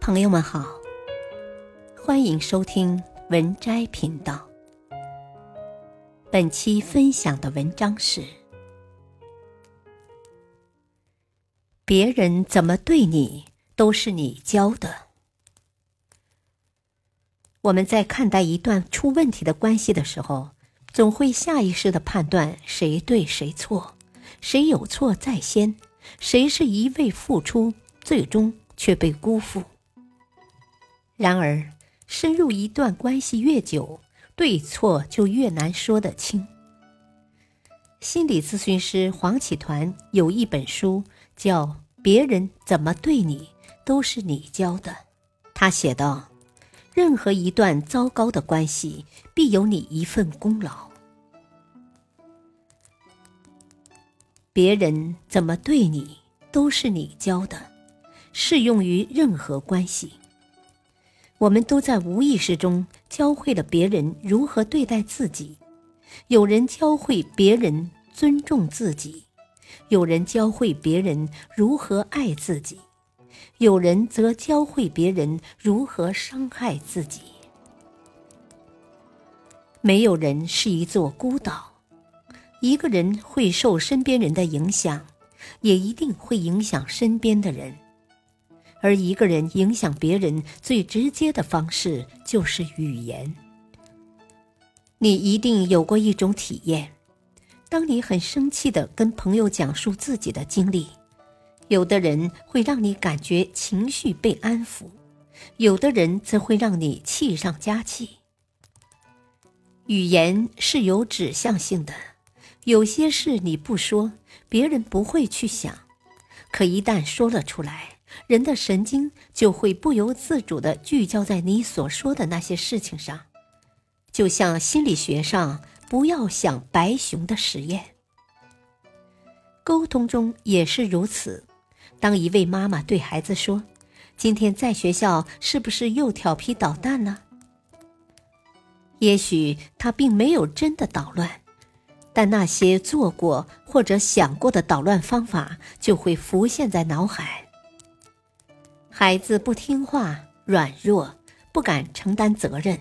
朋友们好，欢迎收听文摘频道。本期分享的文章是：别人怎么对你，都是你教的。我们在看待一段出问题的关系的时候，总会下意识的判断谁对谁错，谁有错在先，谁是一味付出，最终却被辜负。然而，深入一段关系越久，对错就越难说得清。心理咨询师黄启团有一本书叫《别人怎么对你，都是你教的》，他写道。任何一段糟糕的关系，必有你一份功劳。别人怎么对你，都是你教的，适用于任何关系。我们都在无意识中教会了别人如何对待自己，有人教会别人尊重自己，有人教会别人如何爱自己。有人则教会别人如何伤害自己。没有人是一座孤岛，一个人会受身边人的影响，也一定会影响身边的人。而一个人影响别人最直接的方式就是语言。你一定有过一种体验：当你很生气的跟朋友讲述自己的经历。有的人会让你感觉情绪被安抚，有的人则会让你气上加气。语言是有指向性的，有些事你不说，别人不会去想；可一旦说了出来，人的神经就会不由自主的聚焦在你所说的那些事情上。就像心理学上“不要想白熊”的实验，沟通中也是如此。当一位妈妈对孩子说：“今天在学校是不是又调皮捣蛋了？”也许他并没有真的捣乱，但那些做过或者想过的捣乱方法就会浮现在脑海。孩子不听话、软弱、不敢承担责任，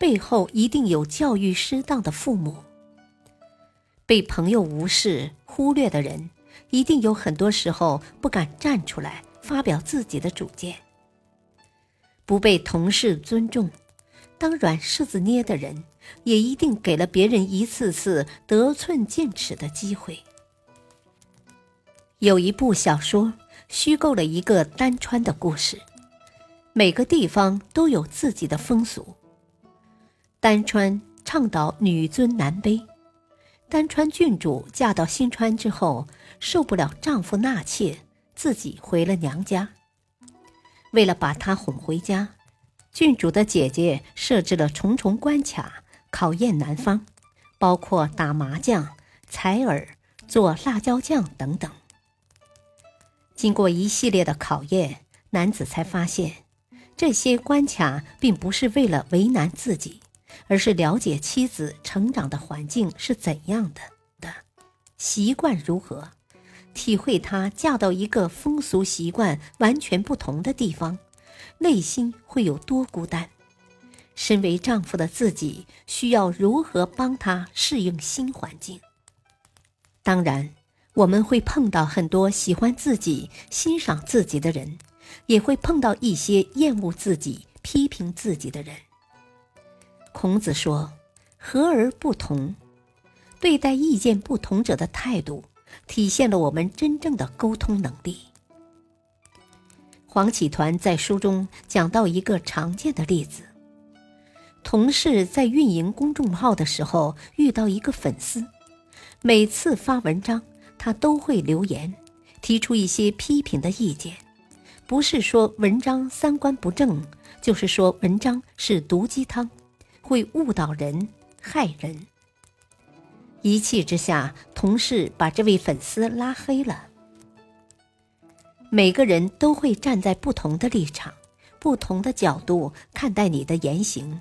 背后一定有教育失当的父母。被朋友无视、忽略的人。一定有很多时候不敢站出来发表自己的主见，不被同事尊重，当软柿子捏的人，也一定给了别人一次次得寸进尺的机会。有一部小说虚构了一个丹川的故事，每个地方都有自己的风俗。丹川倡导女尊男卑。丹川郡主嫁到新川之后，受不了丈夫纳妾，自己回了娘家。为了把她哄回家，郡主的姐姐设置了重重关卡，考验男方，包括打麻将、采耳、做辣椒酱等等。经过一系列的考验，男子才发现，这些关卡并不是为了为难自己。而是了解妻子成长的环境是怎样的的，习惯如何，体会她嫁到一个风俗习惯完全不同的地方，内心会有多孤单。身为丈夫的自己需要如何帮她适应新环境？当然，我们会碰到很多喜欢自己、欣赏自己的人，也会碰到一些厌恶自己、批评自己的人。孔子说：“和而不同，对待意见不同者的态度，体现了我们真正的沟通能力。”黄启团在书中讲到一个常见的例子：同事在运营公众号的时候遇到一个粉丝，每次发文章，他都会留言，提出一些批评的意见，不是说文章三观不正，就是说文章是毒鸡汤。会误导人、害人。一气之下，同事把这位粉丝拉黑了。每个人都会站在不同的立场、不同的角度看待你的言行。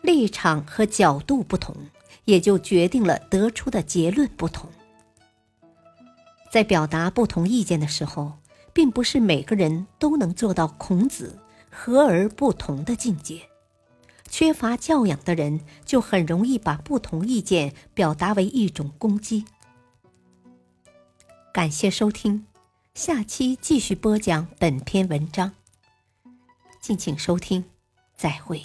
立场和角度不同，也就决定了得出的结论不同。在表达不同意见的时候，并不是每个人都能做到孔子和而不同的境界。缺乏教养的人，就很容易把不同意见表达为一种攻击。感谢收听，下期继续播讲本篇文章。敬请收听，再会。